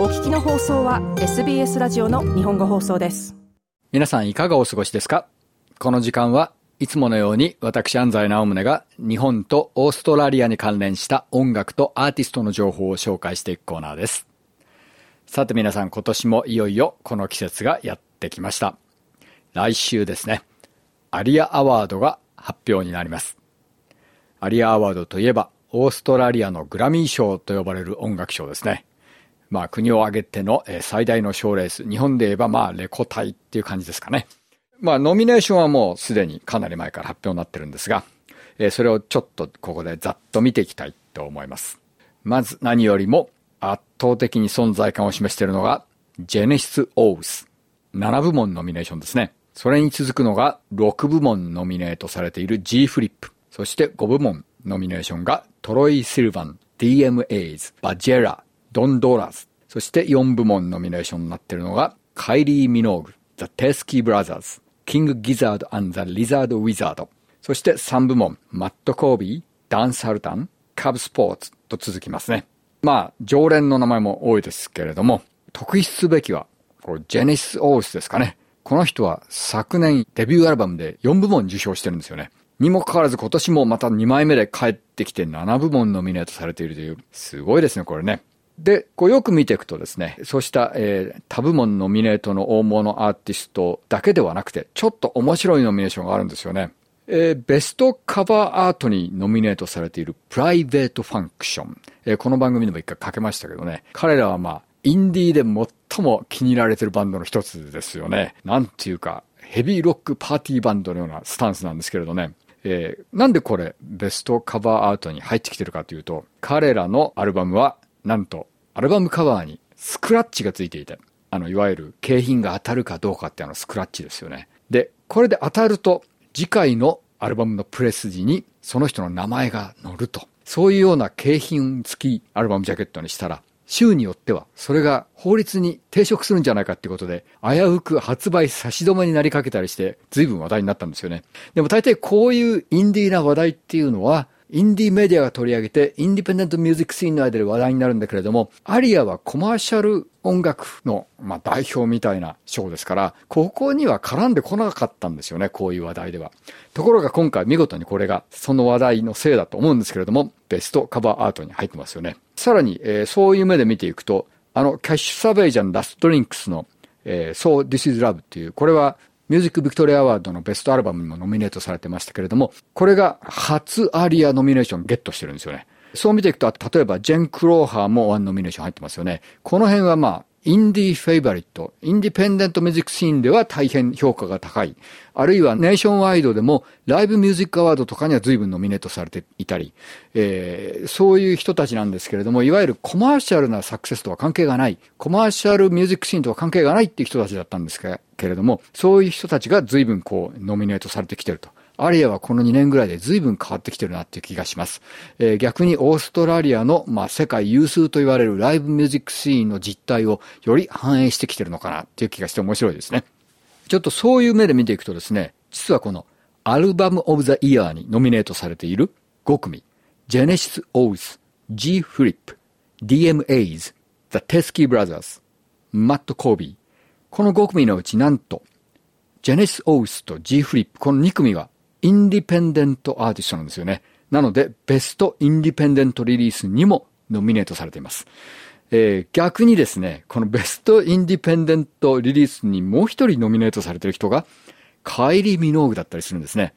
お聞きの放送は SBS ラジオの日本語放送です。皆さんいかがお過ごしですか？この時間はいつものように私安西直宗が日本とオーストラリアに関連した音楽とアーティストの情報を紹介していくコーナーです。さて皆さん今年もいよいよこの季節がやってきました。来週ですね。アリアアワードが発表になります。アリアアワードといえばオーストラリアのグラミー賞と呼ばれる音楽賞ですね。まあ国を挙げての最大の賞レース。日本で言えばまあレコ大っていう感じですかね。まあノミネーションはもうすでにかなり前から発表になってるんですが、えそれをちょっとここでざっと見ていきたいと思います。まず何よりも圧倒的に存在感を示しているのがジェネシス・オース。7部門ノミネーションですね。それに続くのが6部門ノミネートされている G フリップ。そして5部門ノミネーションがトロイ・シルバン、DMAs、バジェラ、ドン・ドーラーズ、そして4部門ノミネーションになっているのがカイリー・ミノーグ、ザ・テスキー・ブラザーズ、キング・ギザード・アン・ザ・リザード・ウィザード、そして3部門、マット・コービー、ダン・サルタン、カブ・スポーツと続きますね。まあ、常連の名前も多いですけれども、特筆すべきは、これジェネシス・オースですかね。この人は昨年デビューアルバムで4部門受賞してるんですよね。にもかかわらず今年もまた2枚目で帰ってきて7部門ノミネートされているという、すごいですね、これね。で、こうよく見ていくとですね、そうした、えー、多部門ノミネートの大物アーティストだけではなくて、ちょっと面白いノミネーションがあるんですよね。えー、ベストカバーアートにノミネートされているプライベートファンクション。えー、この番組でも一回かけましたけどね。彼らはまあ、インディーで最も気に入られてるバンドの一つですよね。なんていうか、ヘビーロックパーティーバンドのようなスタンスなんですけれどね。えー、なんでこれベストカバーアートに入ってきてるかというと、彼らのアルバムは、なんと、アルバムカバーにスクラッチがついていて、あの、いわゆる景品が当たるかどうかってあのスクラッチですよね。で、これで当たると、次回のアルバムのプレス時にその人の名前が載ると。そういうような景品付きアルバムジャケットにしたら、州によっては、それが法律に抵触するんじゃないかっていうことで、危うく発売差し止めになりかけたりして、随分話題になったんですよね。でも大体こういうインディーな話題っていうのは、インディーメディアが取り上げて、インディペンデントミュージックシーンの間で話題になるんだけれども、アリアはコマーシャル音楽の、まあ、代表みたいなショーですから、ここには絡んでこなかったんですよね、こういう話題では。ところが今回見事にこれがその話題のせいだと思うんですけれども、ベストカバーアートに入ってますよね。さらに、えー、そういう目で見ていくと、あの、キャッシュサベイジャン・ラストリンクスの、えー、So This Is Love っていう、これはミュージック・ビクトリア・アワードのベストアルバムにもノミネートされてましたけれども、これが初アリアノミネーションゲットしてるんですよね。そう見ていくと、例えばジェン・クローハーもワンノミネーション入ってますよね。この辺はまあ、インディーフェイバリット、インディペンデントミュージックシーンでは大変評価が高い。あるいはネーションワイドでもライブミュージックアワードとかには随分ノミネートされていたり、えー、そういう人たちなんですけれども、いわゆるコマーシャルなサクセスとは関係がない、コマーシャルミュージックシーンとは関係がないっていう人たちだったんですけれども、そういう人たちが随分こうノミネートされてきてると。アリアはこの2年ぐらいで随分変わってきてるなっていう気がします。えー、逆にオーストラリアの、まあ、世界有数と言われるライブミュージックシーンの実態をより反映してきてるのかなっていう気がして面白いですね。ちょっとそういう目で見ていくとですね、実はこのアルバムオブザイヤーにノミネートされている5組、ジェネシス・オース、G フリップ、DMAs、The Teskey Brothers、マット・コービー、この5組のうちなんと、ジェネシス・オースと G フリップ、この2組がインディペンデントアーティストなんですよね。なので、ベストインディペンデントリリースにもノミネートされています。えー、逆にですね、このベストインディペンデントリリースにもう一人ノミネートされてる人が、カイリー・ミノーグだったりするんですね。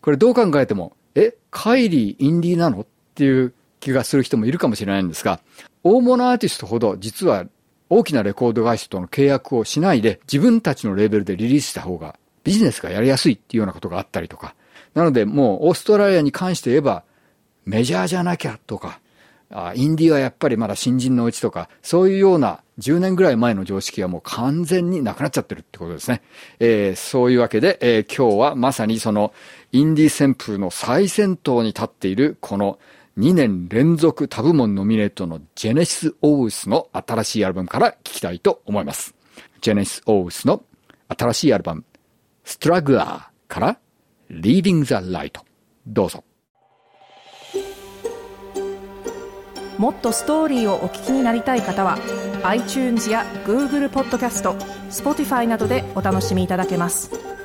これどう考えても、え、カイリー・インディーなのっていう気がする人もいるかもしれないんですが、大物アーティストほど実は大きなレコード会社との契約をしないで自分たちのレベルでリリースした方がビジネスがやりやすいっていうようなことがあったりとか、なのでもうオーストラリアに関して言えば、メジャーじゃなきゃとか、あインディーはやっぱりまだ新人のうちとか、そういうような10年ぐらい前の常識はもう完全になくなっちゃってるってことですね。えー、そういうわけで、えー、今日はまさにそのインディー旋風の最先頭に立っているこの2年連続タブモンノミネートのジェネシス・オウスの新しいアルバムから聞きたいと思います。ジェネシス・オウスの新しいアルバム、ストラグラーから Leading the Light どうぞ。もっとストーリーをお聞きになりたい方は iTunes や Google ポッドキャスト Spotify などでお楽しみいただけます。